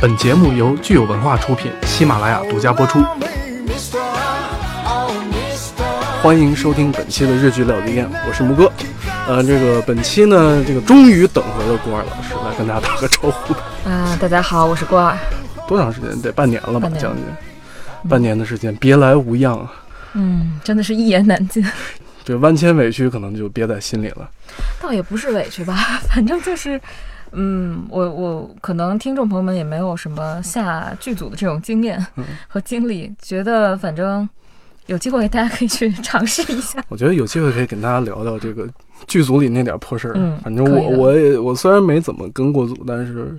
本节目由具有文化出品，喜马拉雅独家播出。欢迎收听本期的日剧料理店，我是木哥。呃，这个本期呢，这个终于等回了郭二老师来跟大家打个招呼。啊，大家好，我是郭二。多长时间？得半年了吧，将近半年的时间，别来无恙啊。嗯，真的是一言难尽。这万千委屈可能就憋在心里了。倒也不是委屈吧，反正就是，嗯，我我可能听众朋友们也没有什么下剧组的这种经验嗯和经历，觉得反正有机会大家可以去尝试一下。我觉得有机会可以跟大家聊聊这个剧组里那点破事儿。嗯反正我我也我虽然没怎么跟过组，但是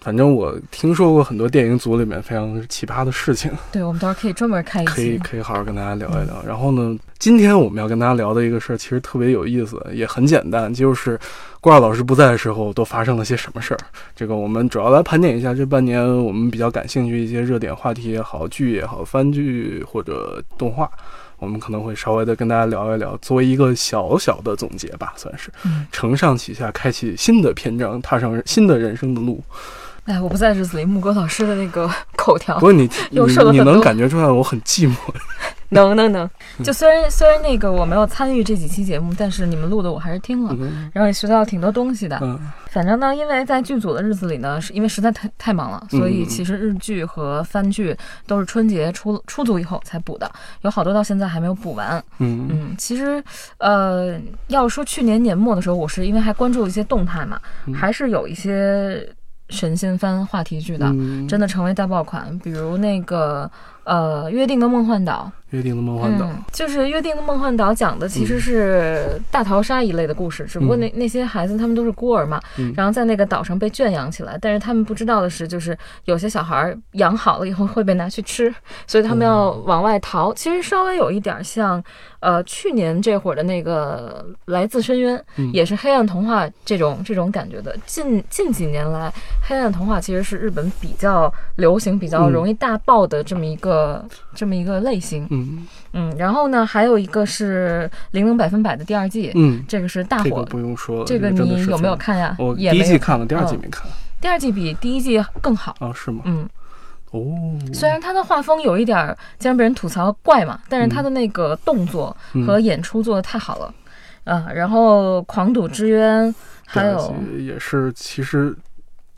反正我听说过很多电影组里面非常奇葩的事情，对，我们到时候可以专门开一可以。可以好好跟大家聊一聊。然后呢，今天我们要跟大家聊的一个事儿其实特别有意思，也很简单，就是郭二老师不在的时候都发生了些什么事儿。这个我们主要来盘点一下这半年我们比较感兴趣一些热点话题也好，剧也好，番剧或者动画。我们可能会稍微的跟大家聊一聊，作为一个小小的总结吧，算是嗯，承上启下，开启新的篇章，踏上新的人生的路。哎，我不在日子里，木哥老师的那个 口条不过你你你能感觉出来我很寂寞，能 能能。嗯就虽然虽然那个我没有参与这几期节目，但是你们录的我还是听了，嗯然后也学到挺多东西的。嗯反正呢，因为在剧组的日子里呢，是因为实在太太忙了，所以其实日剧和番剧都是春节出出组以后才补的，有好多到现在还没有补完。嗯嗯，其实呃，要说去年年末的时候，我是因为还关注一些动态嘛，嗯还是有一些神仙番话题剧的，嗯真的成为大爆款，比如那个呃《约定的梦幻岛》。约定的梦幻岛，嗯，就是《约定的梦幻岛》讲的其实是大逃杀一类的故事，只不过那那些孩子他们都是孤儿嘛，嗯。然后在那个岛上被圈养起来，但是他们不知道的是，就是有些小孩儿养好了以后会被拿去吃，所以他们要往外逃。其实稍微有一点像，呃，去年这会儿的那个《来自深渊》嗯。也是黑暗童话这种这种感觉的。近近几年来，黑暗童话其实是日本比较流行、比较嗯。容易大爆的这么一个、这么一个类型。嗯嗯，然后呢，还有一个是《零零百分百》的第二季，嗯，这个是大火。这个不用说了，这个你有没有？看呀？我第一季看了，第二季嗯没看。第二季比第一季更好。啊，是吗？嗯，哦，虽然他的画风有一点儿经常被人吐槽怪嘛，但是他的那个动作嗯和演出做的太好了。啊，然后《狂赌之渊》还有也是，其实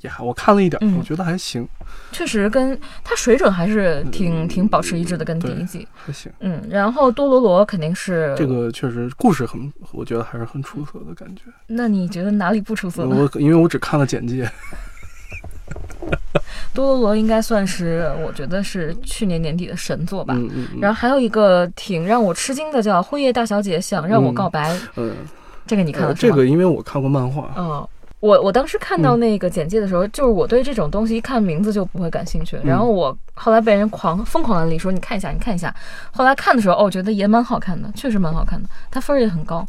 也还我看了一点，嗯我觉得还行，确实跟它水准还是挺挺保持一致的，跟第一季。还行。嗯，然后多罗罗肯定是这，个确实故事很，我觉得还是很出色的感觉。那你觉得哪里不出色呢？我因为我只看了简介，多罗罗应该算是我觉得是去年年底的神作吧。嗯嗯嗯然后还有一个挺让我吃惊的，叫《辉夜大小姐想让我告白》，嗯，这个你看呃了？这个因为我看过漫画，哦，我我当时看到嗯那个简介的时候，就是我对这种东西一看名字就不会感兴趣，然后我后来被人狂疯狂安利说你看一下，你看一下。后来看的时候，哦，我觉得也蛮好看的，确实蛮好看的，它分儿也很高。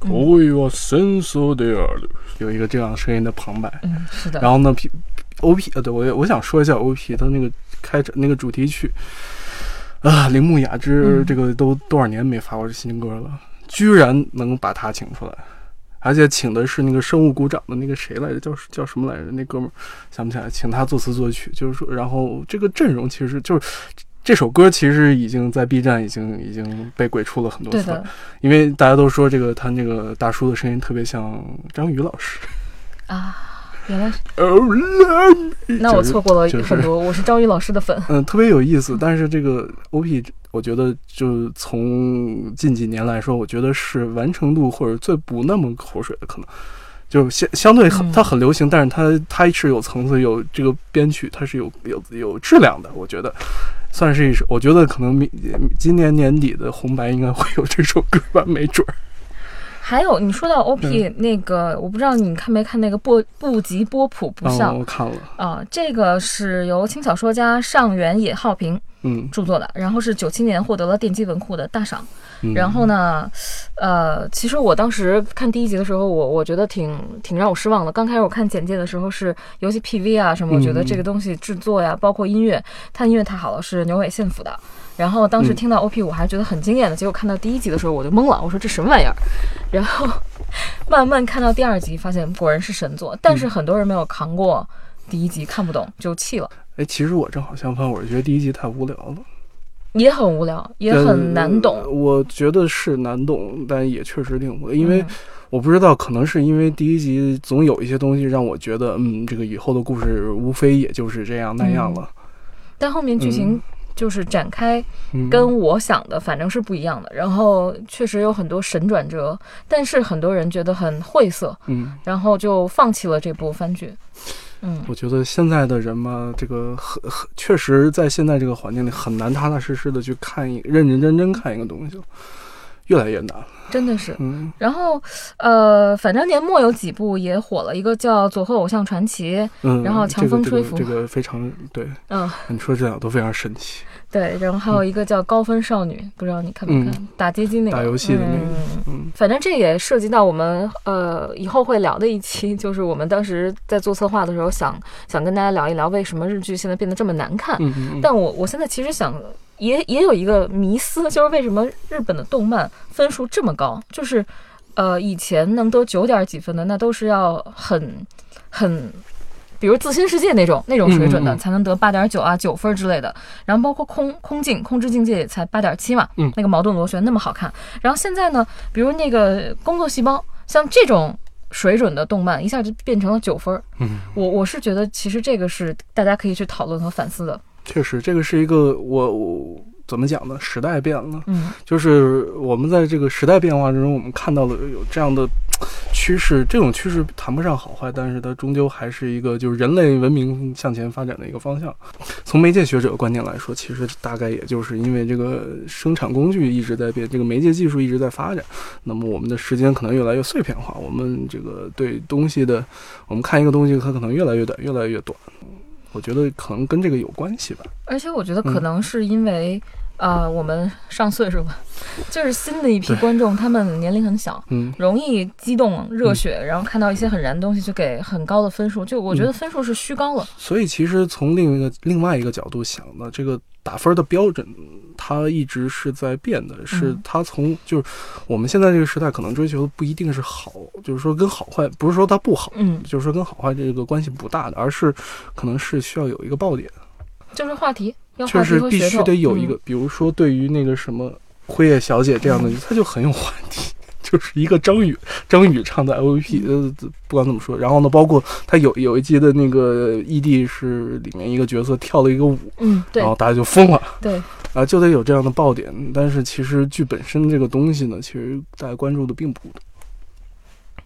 恋は戦争である，有一个这样声音的旁白。嗯，是的。然后呢，P O P 呃，对我也我想说一下 O P 它那个开场那个主题曲啊，铃木雅之嗯这个都多少年没发过这新歌了，居然能把他请出来， 而且请的是那个生物鼓掌的那个谁来着，叫叫什么来着？那哥们儿想不起来，请他作词作曲，就是说，然后这个阵容其实就是。这首歌其实已经在 B 站已经已经被鬼畜了很多次了，因为大家都说这个他那个大叔的声音特别像张宇老师。啊，原来是，Oh, 那我错过了就是很多，我是张宇老师的粉。嗯，特别有意思。但是这个 OP，我觉得就从近几年来说，我觉得是完成度或者最不那么口水的，可能就相相对很嗯它很流行，但是它它是有层次，有这个编曲，它是有有有质量的。我觉得算是一首，我觉得可能明今年年底的红白应该会有这首歌吧，没准儿。还有你说到 OP、嗯那个，我不知道你看没看那个波布吉波普不啊，笑我看了，啊、这个是由轻小说家上原野浩平嗯，著作的，然后是九七年获得了电击文库的大赏。嗯然后呢，呃，其实我当时看第一集的时候，我我觉得挺挺让我失望的。刚开始我看简介的时候是游戏 PV 啊什么，我觉得这个东西制作呀，包括音乐，它音乐太好了，是牛尾信辅的。然后当时嗯听到 OP，我还觉得很惊艳的，结果看到第一集的时候我就懵了，我说这什么玩意儿？然后慢慢看到第二集，发现果然是神作，但是很多人没有扛过第一集看不懂就弃了，哎，其实我正好相反，我是觉得第一集太无聊了，也很无聊，也很难懂。呃我觉得是难懂，但也确实挺无聊，因为嗯我不知道，可能是因为第一集总有一些东西让我觉得，嗯，这个以后的故事无非也就是这样那样了。但后面剧情就是展开嗯，跟我想的反正是不一样的，然后确实有很多神转折，但是很多人觉得很晦涩，嗯，然后就放弃了这部番剧。嗯，我觉得现在的人嘛，这个很很确实在现在这个环境里很难踏踏实实的去看一认认真真看一个东西了，越来越难。真的是。嗯然后，呃，反正年末有几部也火了，一个叫《佐贺偶像传奇》，嗯，然后强风吹拂这个这个这个非常对，嗯，你说这两个都非常神奇。对，然后还有一个叫《高分少女》，不知道你看没看？打街机那个嗯打游戏的那个嗯嗯反正这也涉及到我们呃以后会聊的一期，就是我们当时在做策划的时候想想跟大家聊一聊为什么日剧现在变得这么难看。嗯嗯嗯，但我我现在其实想也也有一个迷思，就是为什么日本的动漫分数这么高？就是呃以前能得九点几分的，那都是要很很。比如自新世界那种那种水准的，才能得八点九啊九分之类的。然后包括空空境空之境界也才八点七嘛，嗯那个矛盾螺旋那么好看。然后现在呢，比如那个工作细胞，像这种水准的动漫，一下就变成了九分儿。嗯，我我是觉得，其实这个是大家可以去讨论和反思的。确实，这个是一个我我怎么讲呢？时代变了，嗯就是我们在这个时代变化之中，我们看到了有这样的趋势。这种趋势谈不上好坏，但是它终究还是一个就是人类文明向前发展的一个方向。从媒介学者观点来说，其实大概也就是因为这个生产工具一直在变，这个媒介技术一直在发展，那么我们的时间可能越来越碎片化，我们这个对东西的，我们看一个东西，它可能越来越短，越来越短。我觉得可能跟这个有关系吧。而且我觉得可能是因为，呃，我们上岁数吧，就是新的一批观众，他们年龄很小，嗯，容易激动、热血，然后看到一些很燃的东西就给很高的分数。就我觉得分数是虚高了。所以其实从另一个另外一个角度想呢，这个打分的标准，它一直是在变的，是嗯它从就是我们现在这个时代可能追求的不一定是好，就是说跟好坏不是说它不好，嗯，就是说跟好坏这个关系不大的，而是可能是需要有一个爆点，就是话题，要确话题实必须得有一个，嗯。比如说对于那个什么辉夜小姐这样的，它就很有话题。就是一个张宇，张宇唱的 LVP，呃，不管怎么说，然后呢，包括他有有一集的那个 ED 是里面一个角色跳了一个舞，嗯，对。然后大家就疯了。对，啊，就得有这样的爆点。但是其实剧本身这个东西呢，其实大家关注的并不多。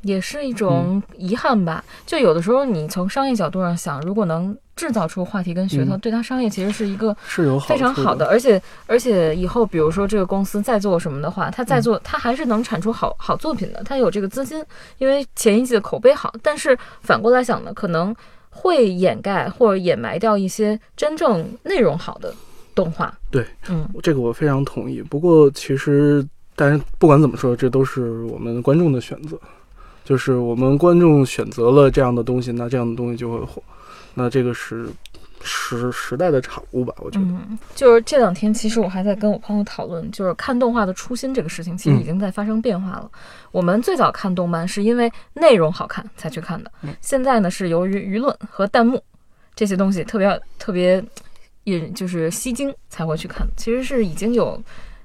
也是一种遗憾吧。就有的时候你从商业角度上想，如果能制造出话题跟噱头，嗯对它商业其实是一个是有好非常处好的，而且而且以后比如说这个公司再做什么的话，它嗯再做，它还是能产出好好作品的，它有这个资金，因为前一季的口碑好。但是反过来想呢，可能会掩盖或者掩埋掉一些真正内容好的动画。对，嗯，这个我非常同意。不过其实，但是不管怎么说，这都是我们观众的选择。就是我们观众选择了这样的东西，那这样的东西就会火。那这个是时时代的产物吧？我觉得。嗯，就是这两天，其实我还在跟我朋友讨论，就是看动画的初心这个事情，其实已经在发生变化了。我们最早看动漫是因为内容好看才去看的，嗯现在呢是由于舆论和弹幕这些东西特别特别引，就是吸睛才会去看。其实是已经有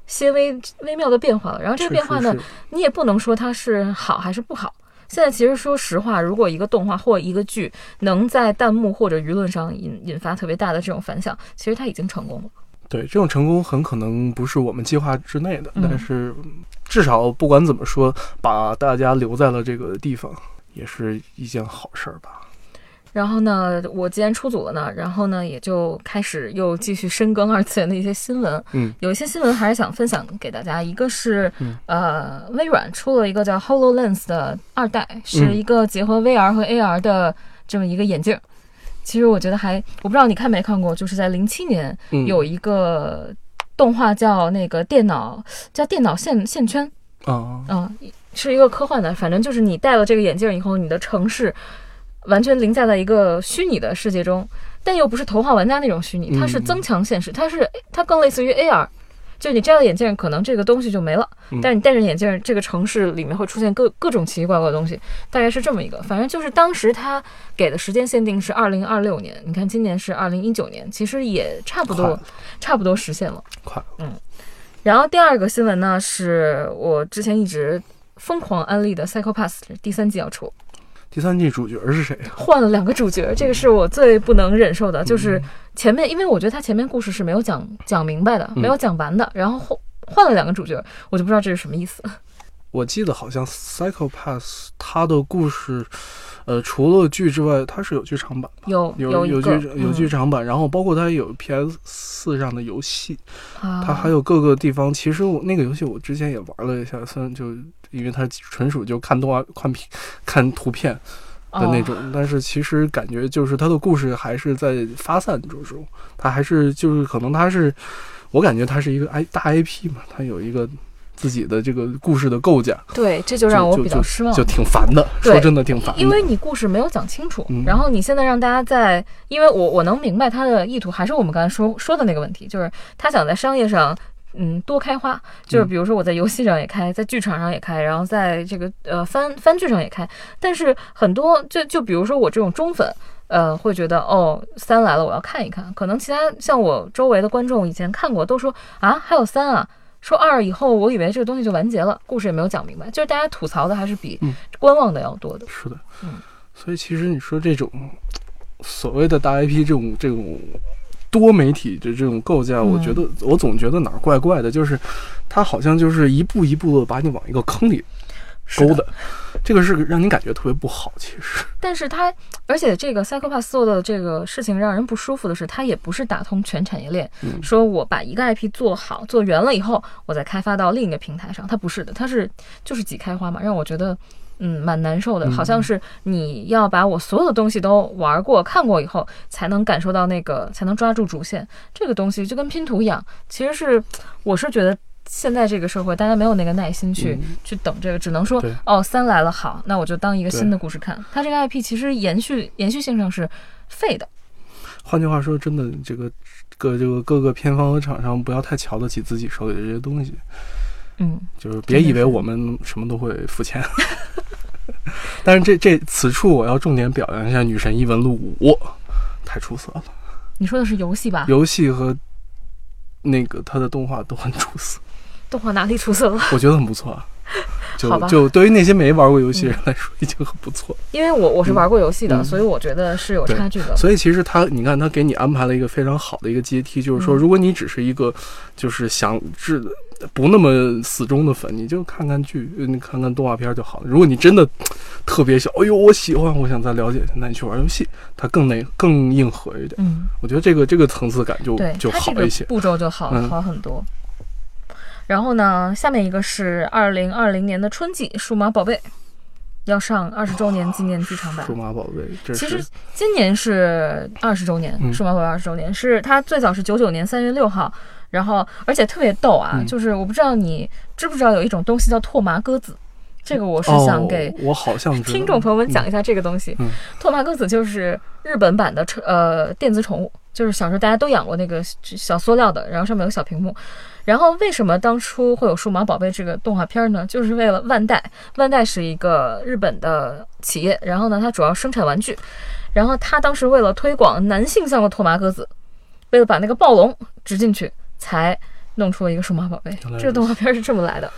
些微微妙的变化了。然后这个变化呢，是是你也不能说它是好还是不好。现在其实说实话，如果一个动画或一个剧能在弹幕或者舆论上引引发特别大的这种反响，其实它已经成功了。对，这种成功很可能不是我们计划之内的，嗯但是至少不管怎么说，把大家留在了这个地方，也是一件好事儿吧。然后呢，我既然出组了呢，然后呢，也就开始又继续深耕二次元的一些新闻。嗯，有一些新闻还是想分享给大家。一个是，嗯呃，微软出了一个叫 HoloLens 的二代，是嗯一个结合 VR 和 AR 的这么一个眼镜。其实我觉得还，我不知道你看没看过，就是在零七年嗯，有一个动画叫那个电脑叫电脑线线圈，啊，嗯，是一个科幻的，反正就是你戴了这个眼镜以后，你的城市完全凌驾在一个虚拟的世界中，但又不是头号玩家那种虚拟，它是嗯增强现实，它是它更类似于 AR。就你摘了眼镜，可能这个东西就没了，嗯但是你戴着眼镜，这个城市里面会出现各各种奇奇怪怪的东西，大概是这么一个。反正就是当时他给的时间限定是二零二六年，你看今年是二零一九年，其实也差不多，差不多实现了。快了，然后第二个新闻呢，是我之前一直疯狂安利的《Psycho Pass》第三季要出，第三季主角是谁啊？换了两个主角，这个是我最不能忍受的，就是前面，因为我觉得他前面故事是没有讲讲明白的，嗯没有讲完的，然后换换了两个主角，我就不知道这是什么意思。我记得好像《Psycho Pass》它的故事，呃，除了剧之外，它是有剧场版有？有有剧有剧嗯场版，然后包括它有 PS 四上的游戏，啊，它还有各个地方。其实我那个游戏我之前也玩了一下，虽然就因为它纯属就看动画、看片、看图片的那种，哦但是其实感觉就是它的故事还是在发散之中，它还是就是可能它是，我感觉它是一个 I 大 IP 嘛，它有一个自己的这个故事的构架，对，这就让我比较失望就。挺烦的。说真的挺烦的，因为你故事没有讲清楚，嗯然后你现在让大家在，因为我我能明白他的意图，还是我们刚才说说的那个问题，就是他想在商业上，嗯，多开花，就是嗯比如说我在游戏上也开，在剧场上也开，然后在这个呃番番剧上也开，但是很多就就比如说我这种中粉。呃，会觉得哦，三来了，我要看一看。可能其他像我周围的观众以前看过，都说啊，还有三啊。说二以后，我以为这个东西就完结了，故事也没有讲明白。就是大家吐槽的还是比嗯观望的要多的。是的，嗯所以其实你说这种所谓的大 IP 这种这种多媒体的这种构架，我嗯觉得我总觉得哪儿怪怪的，就是它好像就是一步一步的把你往一个坑里是勾的，这个是让你感觉特别不好。其实，但是它，而且这个 Psychopath 做的这个事情让人不舒服的是，它也不是打通全产业链，嗯说我把一个 IP 做好做圆了以后，我再开发到另一个平台上，它不是的，它是就是挤开花嘛，让我觉得。嗯，蛮难受的，嗯好像是你要把我所有的东西都玩过、看过以后，才能感受到那个，才能抓住主线。这个东西就跟拼图一样，其实是我是觉得现在这个社会，大家没有那个耐心去、嗯去等这个，只能说哦，三来了，好，那我就当一个新的故事看。它这个 IP 其实延续延续性上是废的，换句话说，真的这个各这个各个片方和厂商不要太瞧得起自己手里的这些东西。嗯，就是别以为我们什么都会付钱。但是这这此处我要重点表扬一下《女神异闻录五》，太出色了，你说的是游戏吧？游戏和那个它的动画都很出色，动画哪里出色了？我觉得很不错啊。就就对于那些没玩过游戏的人来说，已经很不错。因为我我是玩过游戏的，嗯所以我觉得是有差距的。所以其实他，你看他给你安排了一个非常好的一个阶梯，就是说，嗯如果你只是一个就是想治不那么死忠的粉，你就看看剧，呃你看看动画片就好了。如果你真的特别想，哎呦，我喜欢，我想再了解一下，那你去玩游戏，它更那更硬核一点。嗯，我觉得这个这个层次感就对，就好一些。步骤就好、嗯好很多。然后呢，下面一个是二零二零年的春季《数码宝贝》要上二十周年纪念剧场版数。码宝贝，这其是实今年是二十周年，嗯数码宝贝二十周年，是它最早是九九年三月六号，然后而且特别逗啊，嗯就是我不知道你知不知道有一种东西叫拓麻鸽子，这个我是想给哦、我好像听众朋友们讲一下这个东西。嗯拓麻鸽子就是日本版的宠呃电子宠物，就是小时候大家都养过那个小塑料的，然后上面有小屏幕。然后为什么当初会有数码宝贝这个动画片呢？就是为了万代，万代是一个日本的企业，然后呢，它主要生产玩具，然后它当时为了推广男性向的拓麻鸽子，为了把那个暴龙植进去，才弄出了一个数码宝贝。这个动画片是这么来的。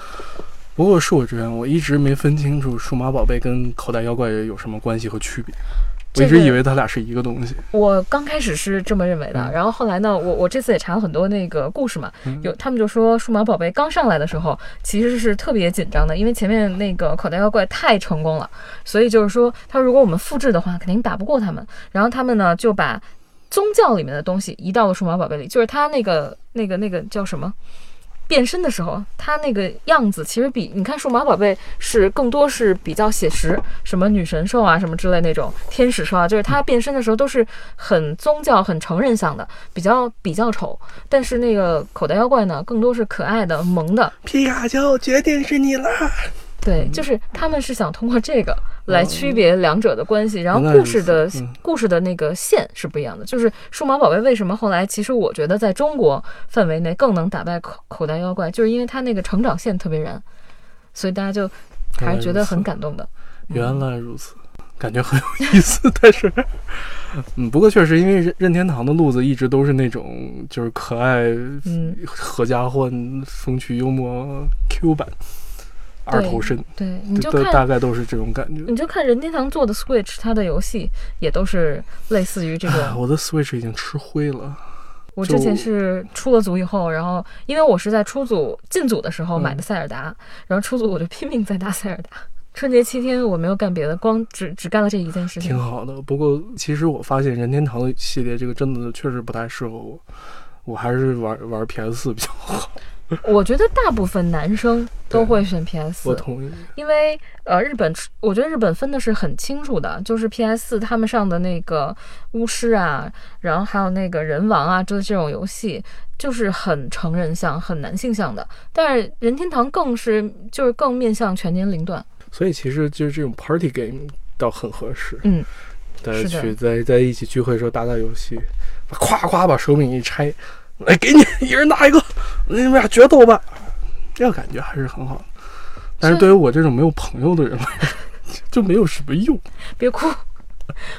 不过恕我直言，我一直没分清楚数码宝贝跟口袋妖怪有什么关系和区别。我一直以为它俩是一个东西。我刚开始是这么认为的，嗯然后后来呢，我我这次也查了很多那个故事嘛，嗯有他们就说数码宝贝刚上来的时候其实是特别紧张的，因为前面那个口袋妖怪太成功了，所以就是说，他如果我们复制的话，肯定打不过他们。然后他们呢就把宗教里面的东西移到了数码宝贝里，就是他那个那个那个叫什么？变身的时候，他那个样子其实比你看数码宝贝是更多是比较写实，什么女神兽啊，什么之类那种天使兽啊，就是他变身的时候都是很宗教、很成人向的，比较比较丑。但是那个口袋妖怪呢，更多是可爱的、萌的。皮卡丘决定是你了。对，就是他们是想通过这个来区别两者的关系。然后故事的嗯故事的那个线是不一样的。就是数码宝贝为什么后来其实我觉得在中国范围内更能打败口口袋妖怪，就是因为它那个成长线特别燃，所以大家就还是觉得很感动的。原来如此，感觉很有意思。但是，嗯，不过确实因为任任天堂的路子一直都是那种就是可爱、嗯，合家欢、风趣幽默、Q 版、二头身，对，你就都看大概都是这种感觉。你就看任天堂做的 Switch，它的游戏也都是类似于这啊种。我的 Switch 已经吃灰了。我之前是出了组以后，然后因为我是在出组进组的时候嗯买的塞尔达，然后出组我就拼命在打塞尔达。春节七天我没有干别的，光只只干了这一件事情挺。好的。不过其实我发现任天堂的系列这个真的确实不太适合我，我还是玩玩 PS 四比较好。我觉得大部分男生都会选 PS 四，我同意。因为呃，日本我觉得日本分的是很清楚的，就是 PS 四他们上的那个巫师啊，然后还有那个人王啊，就是这种游戏，就是很成人向、很男性向的。但是任天堂更是就是更面向全年龄段。所以其实就是这种 party game 倒很合适。嗯，大家是去在在一起聚会的时候打打游戏，夸夸把手柄一拆，来给你 一人拿一个，你们俩决斗吧，这个感觉还是很好的。但是是对于我这种没有朋友的人来 说，就没有什么用。别哭，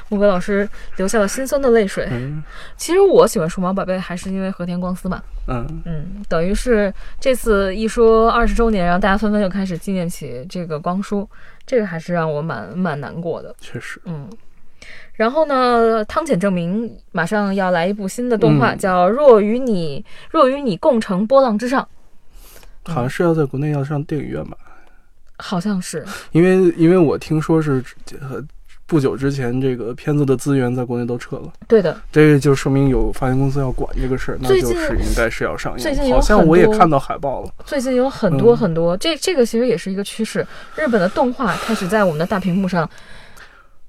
木格老师流下了心酸的泪水。嗯其实我喜欢数码宝贝，还是因为和田光司嘛。嗯，嗯，等于是这次一说二十周年，然后大家纷纷又开始纪念起这个光叔，这个还是让我蛮蛮难过的。确实，嗯，然后呢，汤浅证明马上要来一部新的动画，嗯叫《若与你若与你共乘波浪之上》，好像是要在国内要上电影院吧？好像是。因为因为我听说是呃不久之前这个片子的资源在国内都撤了，对的，这个就说明有发行公司要管这个事儿，那就是应该是要上映。最近好像我也看到海报了。最近有很多嗯很多，这这个其实也是一个趋势，日本的动画开始在我们的大屏幕上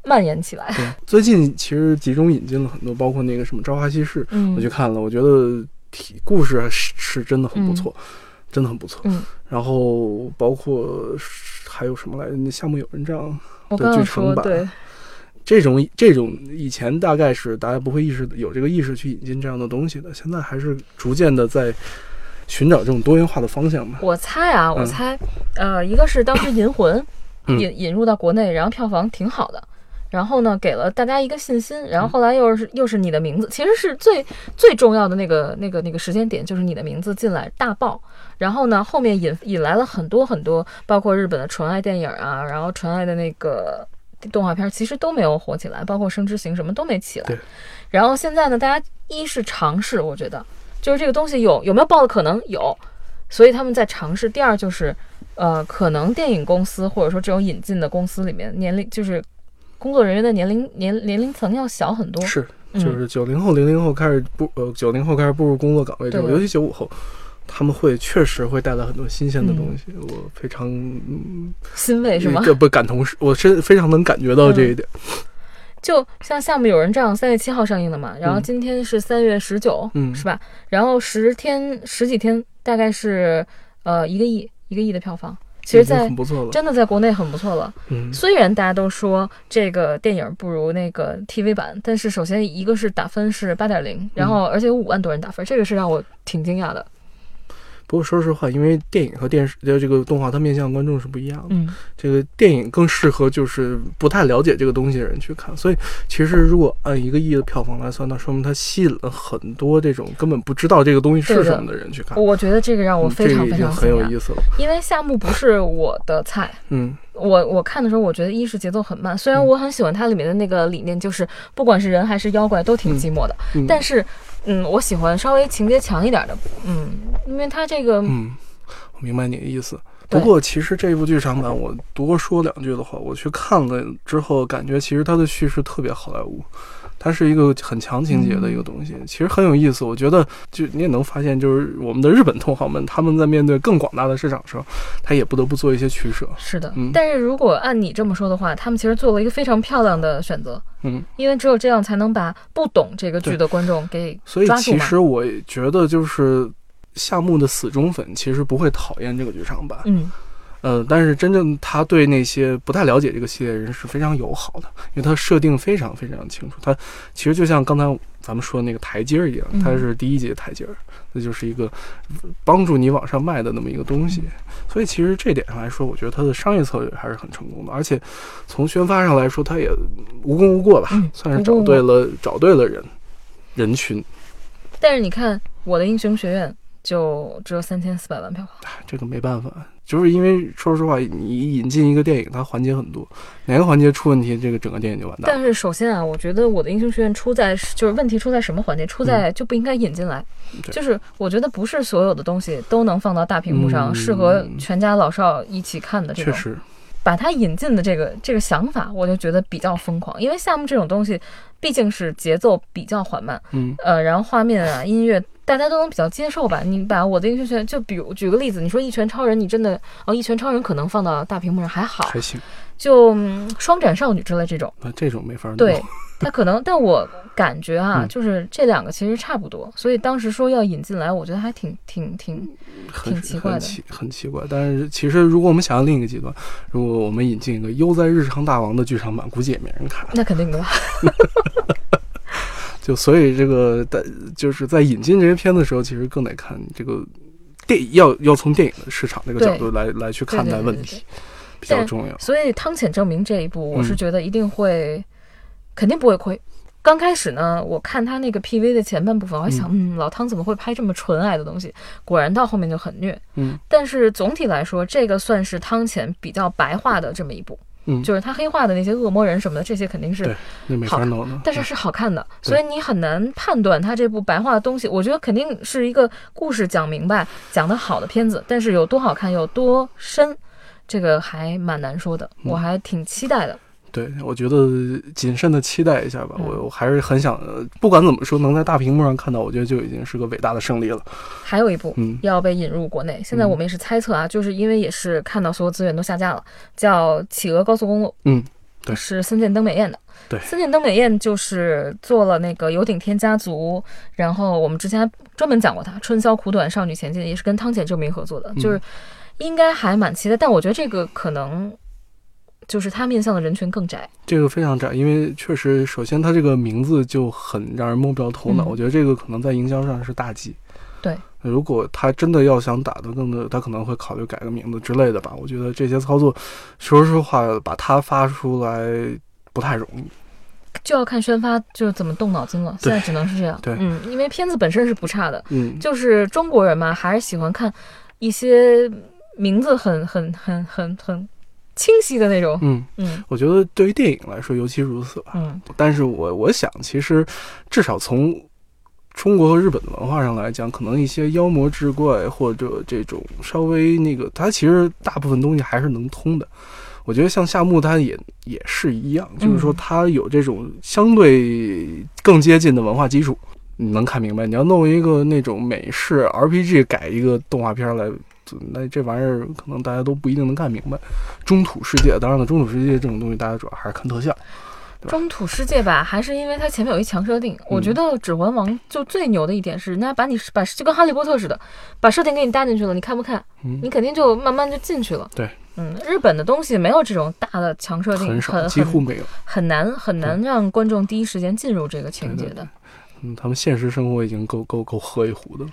蔓延起来。对，最近其实集中引进了很多，包括那个什么《朝花夕拾》，嗯我去看了，我觉得体故事是是真的很不错，真的很不错。嗯，然后包括还有什么来着？那夏目友人帐我的剧场版对，这种这种以前大概是大家不会意识有这个意识去引进这样的东西的，现在还是逐渐的在寻找这种多元化的方向吧。我猜啊，我嗯猜，呃，一个是当时《银魂》嗯引引入到国内，然后票房挺好的。然后呢，给了大家一个信心。然后后来又是又是你的名字，其实是最最重要的那个那个那个时间点，就是你的名字进来大爆。然后呢，后面引引来了很多很多，包括日本的纯爱电影啊，然后纯爱的那个动画片，其实都没有火起来，包括《生之行》什么都没起来。然后现在呢，大家一是尝试，我觉得就是这个东西有有没有爆的可能有，所以他们在尝试。第二就是，呃，可能电影公司或者说这种引进的公司里面年龄就是工作人员的年龄年年龄层要小很多。是，嗯就是九零后、零零后开始步呃九零后开始步入工作岗位之后，对尤其九五后，他们会确实会带来很多新鲜的嗯东西。我非常嗯，欣慰是吗？这不感同身，我是非常能感觉到这一点。就像夏目有人这样三月七号上映的嘛，然后嗯今天是三月十九、嗯是吧？然后十天十几天，大概是呃一个亿一个亿的票房，其实在。真的在国内很不错了。嗯，虽然大家都说这个电影不如那个 TV 版，但是首先一个是打分是八点零，然后而且有五万多人打分，这个是让我挺惊讶的。不过说实话，因为电影和电视的这个动画，它面向观众是不一样的。嗯，这个电影更适合就是不太了解这个东西的人去看，所以其实如果按一个亿的票房来算，那说明它吸引了很多这种根本不知道这个东西是什么的人去看。我觉得这个让我嗯非常非常很有意思了。因为夏目不是我的菜。嗯，我我看的时候，我觉得一是节奏很慢，虽然我很喜欢它里面的那个理念，就是不管是人还是妖怪都挺寂寞的，嗯但是，嗯，我喜欢稍微情节强一点的，嗯，因为它这个，嗯，我明白你的意思。不过其实这部剧场版，我多说两句的话，我去看了之后，感觉其实它的叙事特别好莱坞。它是一个很强情节的一个东西，其实很有意思。我觉得，就你也能发现，就是我们的日本同行们，他们在面对更广大的市场时候，他也不得不做一些取舍。是的，嗯但是如果按你这么说的话，他们其实做了一个非常漂亮的选择，嗯，因为只有这样才能把不懂这个剧的观众给所以。其实我觉得，就是夏目的死忠粉其实不会讨厌这个剧场版。嗯，呃，但是真正他对那些不太了解这个系列人是非常友好的，因为他设定非常非常清楚。他其实就像刚才咱们说的那个台阶儿一样，嗯它是第一节台阶儿，那就是一个帮助你往上迈的那么一个东西。所以其实这点上来说，我觉得它的商业策略还是很成功的，而且从宣发上来说，它也无功无过吧，嗯算是找对了找对了人人群。但是你看我的英雄学院就只有三千四百万票房，哎这个没办法，就是因为说实话，你引进一个电影，它环节很多，哪个环节出问题，这个整个电影就完蛋。但是首先啊，我觉得我的英雄学院出在就是问题出在什么环节？出在就不应该引进来，嗯就是我觉得不是所有的东西都能放到大屏幕上，嗯适合全家老少一起看的这种。确实，把它引进的这个这个想法，我就觉得比较疯狂，因为夏目这种东西毕竟是节奏比较缓慢，嗯呃，然后画面啊、音乐大家都能比较接受吧。你把我的英雄学院，就比如举个例子，你说一拳超人，你真的哦，一拳超人可能放到大屏幕上还好，还行。就、嗯双斩少女之类这种。那这种没法弄。对，他可能，但我感觉啊，嗯就是这两个其实差不多，所以当时说要引进来，我觉得还挺挺挺，挺奇怪的很奇很奇怪。但是其实如果我们想要另一个极端，如果我们引进一个《悠哉日常大王》的剧场版，估计也没人看。那肯定的吧？就所以这个在就是在引进这些片子的时候，其实更得看这个电影要要从电影的市场这个角度来来去看待问题，比较重要。所以汤浅证明这一部，我是嗯觉得一定会，肯定不会亏。刚开始呢，我看他那个 PV 的前半部分，我还想，嗯，老汤怎么会拍这么纯爱的东西？果然到后面就很虐。嗯但是总体来说，这个算是汤浅比较白话的这么一部，嗯，就是他黑化的那些恶魔人什么的，这些肯定是对那没法弄的。但是是好看的，所以你很难判断他这部白话的东西。我觉得肯定是一个故事讲明白、讲得好的片子，但是有多好看、有多深，这个还蛮难说的。嗯我还挺期待的。对，我觉得谨慎的期待一下吧。嗯我我还是很想，呃不管怎么说，能在大屏幕上看到，我觉得就已经是个伟大的胜利了。还有一部嗯要被引入国内，现在我们也是猜测啊，就是因为也是看到所有资源都下架了，叫《企鹅高速公路》。嗯，对是森见登美彦的。对森见登美彦就是做了那个《有顶天家族》，然后我们之前还专门讲过他《春宵苦短，少女前进》，也是跟汤浅证明合作的，嗯就是应该还蛮期待。但我觉得这个可能就是他面向的人群更窄。这个非常窄，因为确实，首先它这个名字就很让人摸不着头脑。嗯我觉得这个可能在营销上是大忌。对，如果他真的要想打得更的，他可能会考虑改个名字之类的吧。我觉得这些操作，说实话，把它发出来不太容易。就要看宣发就是怎么动脑筋了，现在只能是这样。对嗯，因为片子本身是不差的，嗯，就是中国人嘛，还是喜欢看一些名字很很很很很清晰的那种。嗯，嗯我觉得对于电影来说尤其如此吧。嗯但是我我想，其实至少从中国和日本的文化上来讲，可能一些妖魔志怪或者这种稍微那个，它其实大部分东西还是能通的。我觉得像夏目，他也也是一样，就是说嗯它有这种相对更接近的文化基础，你能看明白。你要弄一个那种美式 RPG 改一个动画片来，那这玩意儿可能大家都不一定能看明白。中土世界，当然了，中土世界这种东西，大家主要还是看特效。中土世界吧，还是因为它前面有一强设定。我觉得《指环王》就最牛的一点是，人家把你把就跟哈利波特似的，把设定给你搭进去了，你看不看？嗯你肯定就慢慢就进去了。对，嗯，日本的东西没有这种大的强设定，很少，几乎没有。很难很难让观众第一时间进入这个情节对对的。嗯，他们现实生活已经够够够喝一壶的了。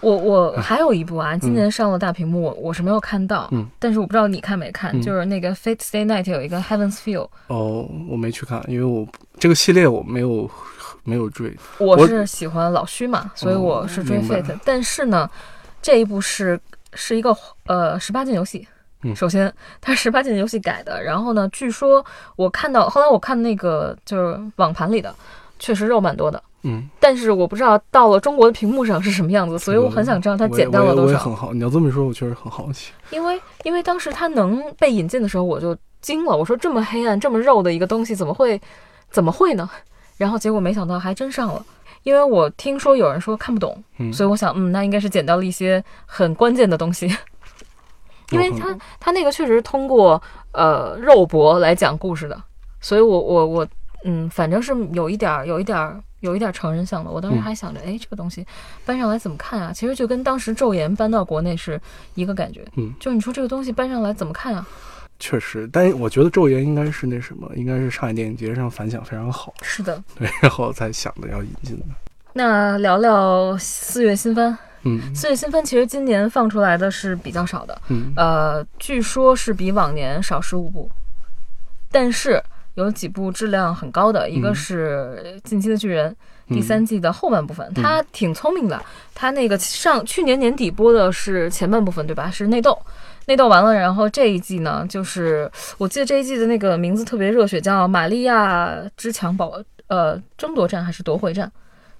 我我还有一部啊，今年上了大屏幕，我我是没有看到，嗯。但是我不知道你看没看，嗯。就是那个《Fate Stay Night》有一个《Heaven's Feel》，哦，我没去看，因为我这个系列我没有没有追。我我是喜欢老虚嘛，所以我是追 Fate，、但是呢，这一部是是一个呃十八禁游戏。嗯。首先，它是十八禁游戏改的，然后呢，据说我看到后来我看那个就是网盘里的，确实肉蛮多的，嗯，但是我不知道到了中国的屏幕上是什么样子，所以我很想知道它我也减到了多少。我也我也很好，你要这么说，我确实很好奇。因为因为当时它能被引进的时候，我就惊了，我说这么黑暗、这么肉的一个东西，怎么会怎么会呢？然后结果没想到还真上了。因为我听说有人说看不懂，嗯，所以我想，嗯，那应该是捡到了一些很关键的东西，因为他他那个确实是通过呃肉搏来讲故事的，所以我我我嗯，反正是有一点儿有一点儿有一点成人向的。我当时嗯还想着，哎，这个东西搬上来怎么看啊？其实就跟当时《昼颜》搬到国内是一个感觉。嗯，就你说这个东西搬上来怎么看啊？确实，但我觉得《昼颜》应该是那什么，应该是上海电影节上反响非常好，是的。对，然后才想着要引进的。那聊聊四月新番。嗯四月新番其实今年放出来的是比较少的，嗯呃，据说是比往年少十五部，但是有几部质量很高的，一个嗯是《进击的巨人》嗯第三季的后半部分，他挺聪明的，他那个上去年年底播的是前半部分，对吧？是内斗。内斗完了，然后这一季呢，就是我记得这一季的那个名字特别热血，叫《玛利亚之强保呃争夺战》还是夺回战，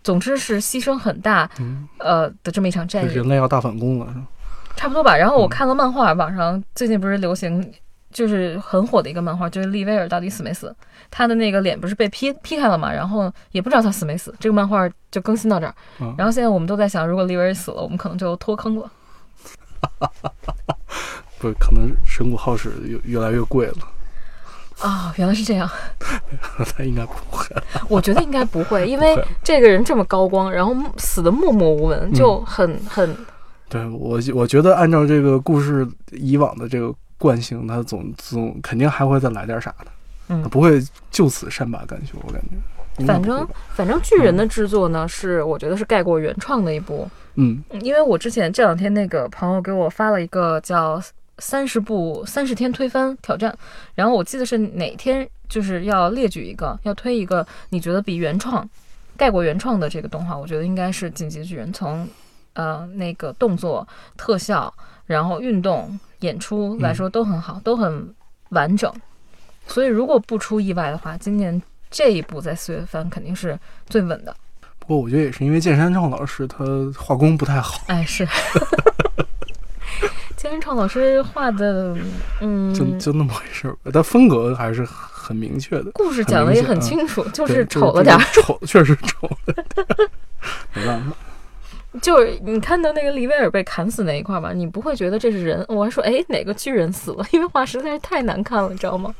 总之是牺牲很大嗯，呃的这么一场战役。人类要大反攻了，是吧差不多吧。然后我嗯看了漫画，网上最近不是流行，就是很火的一个漫画，就是利威尔到底死没死？他的那个脸不是被劈劈开了嘛？然后也不知道他死没死。这个漫画就更新到这儿。嗯然后现在我们都在想，如果利威尔死了，我们可能就脱坑了。不是，可能神谷浩史越越来越贵了，啊、原来是这样。他应该不会。我觉得应该不会，因为这个人这么高光，然后死的默默无闻，就很很对我，我觉得按照这个故事以往的这个惯性，他总总肯定还会再来点啥的，他嗯。不会就此善罢甘休，我感觉。反正反正巨人的制作呢，是我觉得是盖过原创的一部。嗯嗯因为我之前这两天那个朋友给我发了一个叫三十部三十天推翻挑战，然后我记得是哪天就是要列举一个，要推一个你觉得比原创盖过原创的这个动画，我觉得应该是《进击的巨人》从呃那个动作、特效，然后运动、演出来说都很好，都很完整。所以如果不出意外的话，今年这一部在四月份肯定是最稳的。不过我觉得也是因为剑山创老师他画工不太好，哎，是。剑山创老师画的，嗯，就就那么回事儿吧。但风格还是很明确的，故事讲的也很清楚，就是丑了点儿。，丑，确实丑了点儿，没办法。就是你看到那个利威尔被砍死那一块儿吧，你不会觉得这是人，我还说，哎，哪个巨人死了？因为画实在是太难看了，你知道吗？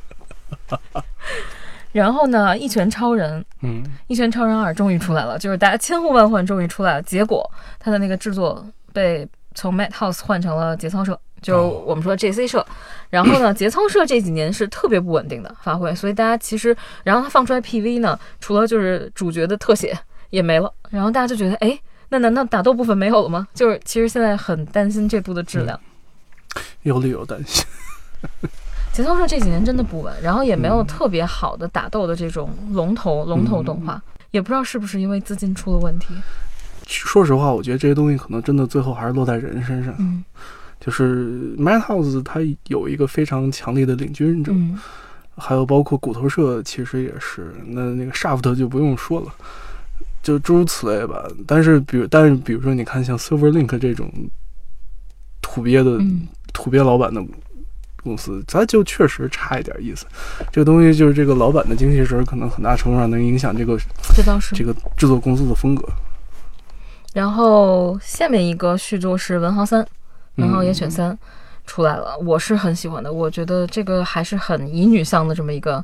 然后呢，《一拳超人》《嗯一拳超人二》终于出来了，就是大家千呼万唤，终于出来了。结果他的那个制作被从 Madhouse 换成了节操社，就我们说 JC 社。然后呢，节操社这几年是特别不稳定的发挥，所以大家其实，然后他放出来 PV 呢，除了就是主角的特写也没了，然后大家就觉得，哎，那难道打斗部分没有了吗？就是其实现在很担心这部的质量。有理由担心。节操社这几年真的不稳，然后也没有嗯特别好的打斗的这种龙头龙头动画，也不知道是不是因为资金出了问题。说实话，我觉得这些东西可能真的最后还是落在人身上。嗯就是 Madhouse 它有一个非常强力的领军者，嗯还有包括骨头社其实也是，那那个 Shaft 就不用说了，就诸如此类吧。但是比如，但是比如说，你看像 Silverlink 这种土鳖的、嗯土鳖老板的公司，它就确实差一点意思。这个东西就是这个老板的精气神，可能很大程度上能影响这个这倒是这。个制作公司的风格。然后下面一个续作是《文豪三》，《文豪野犬嗯三》出来了，我是很喜欢的。我觉得这个还是很乙女向的这么一个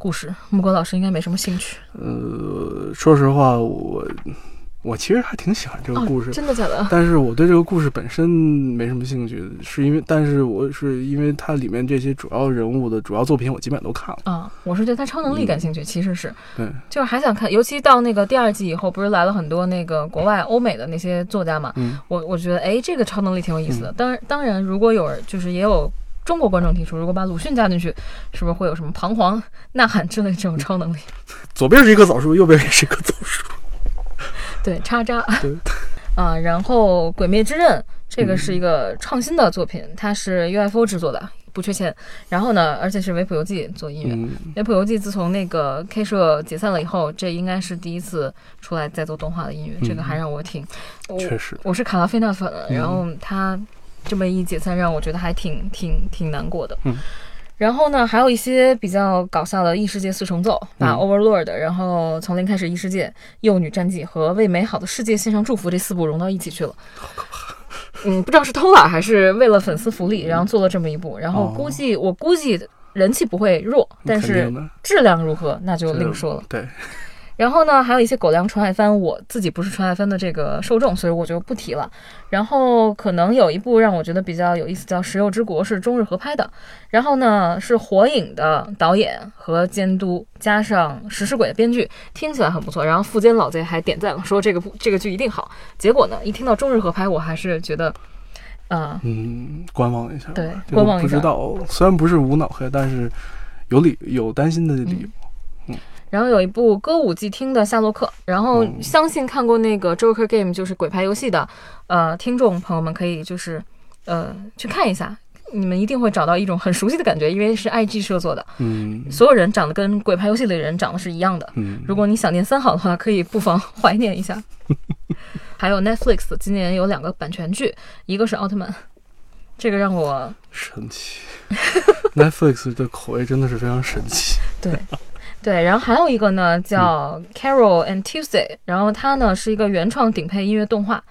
故事。木果老师应该没什么兴趣呃，说实话，我我其实还挺喜欢这个哦故事，真的假的？但是我对这个故事本身没什么兴趣，是因为，但是我是因为它里面这些主要人物的主要作品，我基本上都看了。啊，我是对他超能力感兴趣，其实是对，就是还想看，尤其到那个第二季以后，不是来了很多那个国外欧美的那些作家嘛，嗯我我觉得哎，这个超能力挺有意思的。当然，当然，如果有人就是也有中国观众提出，如果把鲁迅加进去，是不是会有什么彷徨、呐喊之类这种超能力？左边是一棵枣树，右边也是一棵枣树。对，叉叉对。啊，然后《鬼灭之刃》这个嗯是一个创新的作品，它是 UFO 制作的，不缺钱。然后呢，而且是维普游记做音乐。嗯，维普游记自从那个 K 社解散了以后，这应该是第一次出来再做动画的音乐，这个还让我挺，我确实，我是卡拉菲娜粉，嗯然后他这么一解散，让我觉得还挺挺挺难过的。嗯。然后呢，还有一些比较搞笑的异世界四重奏，把嗯 Overlord，、然后从零开始异世界、幼女战记和为美好的世界献上祝福这四部融到一起去了。嗯，不知道是偷懒还是为了粉丝福利，然后做了这么一部。然后哦估计、我估计人气不会弱，但是质量如何那就另说了。。对，然后呢，还有一些狗粮纯爱番，我自己不是纯爱番的这个受众，所以我就不提了。然后可能有一部让我觉得比较有意思，叫《石油之国》，是中日合拍的。然后呢，是《火影》的导演和监督，加上《食尸鬼》的编剧，听起来很不错。然后富坚老贼还点赞了，说这个部这个剧一定好。结果呢，一听到中日合拍，我还是觉得，嗯，嗯，观望一下。对观望一下不知道，虽然不是无脑黑，但是有理有担心的理由。然后有一部歌舞伎町的夏洛克，然后嗯相信看过那个 Joker Game 就是鬼牌游戏的，呃，听众朋友们可以就是呃去看一下，你们一定会找到一种很熟悉的感觉，因为是 IG 社做的，嗯所有人长得跟鬼牌游戏里的人长得是一样的。嗯，如果你想念三好的话，可以不妨怀念一下。还有 Netflix 今年有两个版权剧，一个是奥特曼，这个让我神奇。Netflix 的口味真的是非常神奇。对，对，然后还有一个呢叫 Carol and Tuesday，然后它呢是一个原创顶配音乐动画，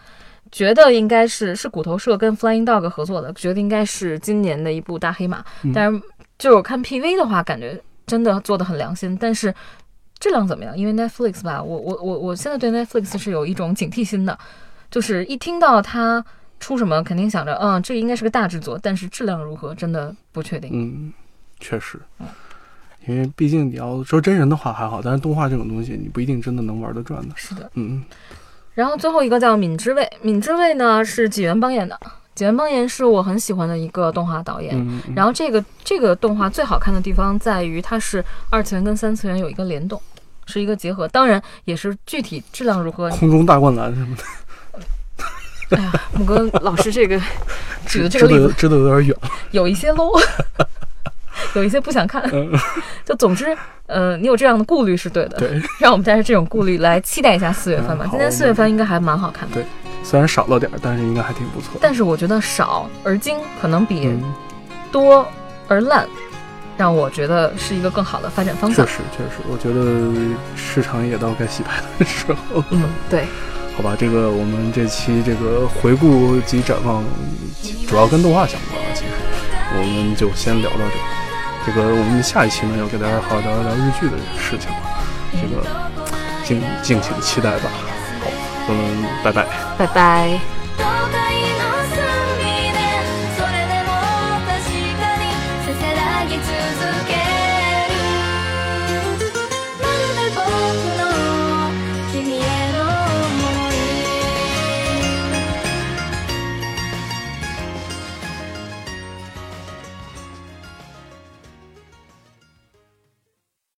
觉得应该是是骨头社跟 Flying Dog 合作的，觉得应该是今年的一部大黑马。嗯但是就是我看 PV 的话，感觉真的做的很良心，但是质量怎么样？因为 Netflix 吧，我我我我现在对 Netflix 是有一种警惕心的，就是一听到它出什么，肯定想着，嗯，这应该是个大制作，但是质量如何，真的不确定。嗯，确实，因为毕竟你要说真人的话还好，但是动画这种东西，你不一定真的能玩得转的。是的。嗯，然后最后一个叫敏之卫，敏之卫呢是纪元邦彦的，纪元邦彦是我很喜欢的一个动画导演。嗯嗯然后这个这个动画最好看的地方在于它是二次元跟三次元有一个联动，是一个结合。当然也是具体质量如何，空中大灌篮什么的，哎呀，木哥老师这个指的这个 例子指的有点远。有一些 low，有一些不想看。嗯，就总之，呃，你有这样的顾虑是对的，对，让我们带着这种顾虑来期待一下四月份吧。嗯今年四月份应该还蛮好看的。对虽然少了点儿，但是应该还挺不错。但是我觉得少而精可能比嗯，多而烂，让我觉得是一个更好的发展方向。确实确实，我觉得市场也到该洗牌的时候了。嗯，对，好吧，这个我们这期这个回顾及展望，主要跟动画相关了。其实我们就先聊到这儿。这个我们下一期呢，要给大家好好聊一聊日剧的事情，这个敬敬请期待吧。好，我们拜拜。拜拜。